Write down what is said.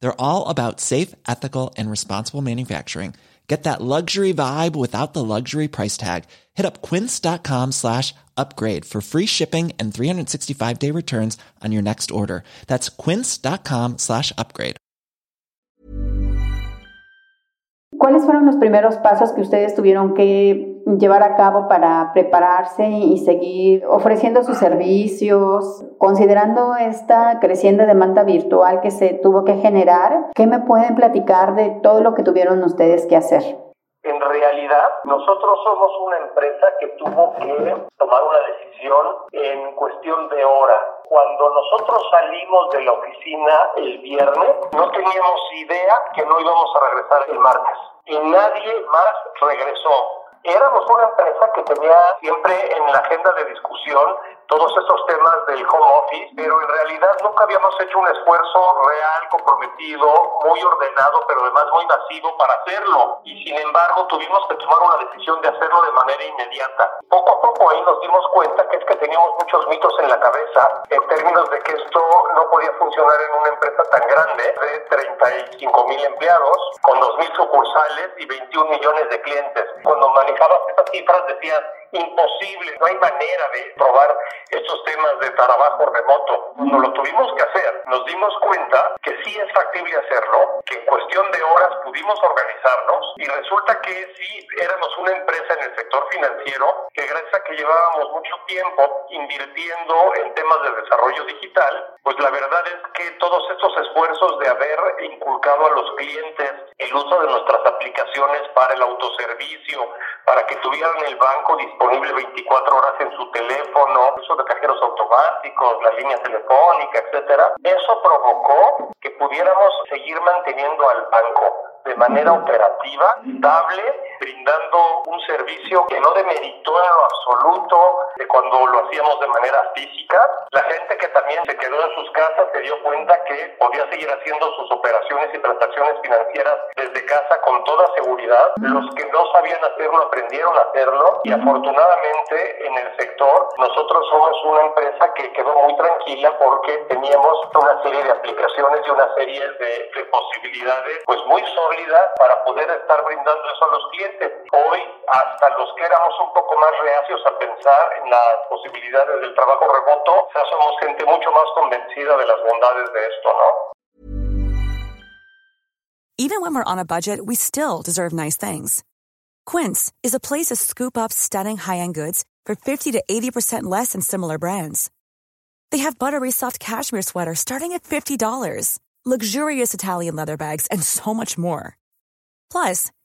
They're all about safe, ethical, and responsible manufacturing. Get that luxury vibe without the luxury price tag. Hit up quince.com slash upgrade for free shipping and 365 day returns on your next order. That's quince.com slash upgrade. ¿Cuáles fueron los primeros pasos que ustedes tuvieron que llevar a cabo para prepararse y seguir ofreciendo sus servicios? Considerando esta creciente demanda virtual que se tuvo que generar, ¿qué me pueden platicar de todo lo que tuvieron ustedes que hacer? En realidad, nosotros somos una empresa que tuvo que tomar una decisión en cuestión de horas. Cuando nosotros salimos de la oficina el viernes, no teníamos idea que no íbamos a regresar el martes. Y nadie más regresó. Éramos una empresa que tenía siempre en la agenda de discusión todos esos temas del home office, pero en realidad nunca habíamos hecho un esfuerzo real, comprometido, muy ordenado, pero además muy masivo para hacerlo. Y sin embargo tuvimos que tomar una decisión de hacerlo de manera inmediata. Poco a poco ahí nos dimos cuenta que es que teníamos muchos mitos en la cabeza en términos de que esto no podía funcionar en una empresa tan grande de 35 mil empleados, con 2 mil sucursales y 21 millones de clientes. Cuando manejabas estas cifras decías, imposible, no hay manera de probar estos temas de trabajo remoto. No lo tuvimos que hacer, nos dimos cuenta que sí es factible hacerlo, que en cuestión de horas pudimos organizarnos y resulta que sí éramos una empresa en el sector financiero que gracias a que llevábamos mucho tiempo invirtiendo en temas de desarrollo digital, pues la verdad es que todos estos esfuerzos de haber inculcado a los clientes el uso de nuestras aplicaciones para el autoservicio, para que tuvieran el banco disponible 24 horas en su teléfono, uso de cajeros automáticos, la línea telefónica, etcétera, eso provocó que pudiéramos seguir manteniendo al banco de manera operativa, estable, brindando un servicio que no demeritó en lo absoluto de cuando lo hacíamos de manera física. La gente que también se quedó en sus casas se dio cuenta que podía seguir haciendo sus operaciones y transacciones financieras desde casa con toda seguridad. Los que no sabían hacerlo aprendieron a hacerlo y afortunadamente en el sector nosotros somos una empresa que quedó muy tranquila porque teníamos una serie de aplicaciones y una serie de, de posibilidades pues muy sólidas para poder estar brindando eso a los clientes. Hoy, hasta los que éramos un poco más reacios a pensar en las posibilidades del trabajo remoto, ya somos gente mucho más convencida de las bondades de esto, ¿no? Even when we're on a budget, we still deserve nice things. Quince is a place to scoop up stunning high-end goods for 50 to 80% less than similar brands. They have buttery soft cashmere sweaters starting at $50 luxurious Italian leather bags, and so much more. Plus,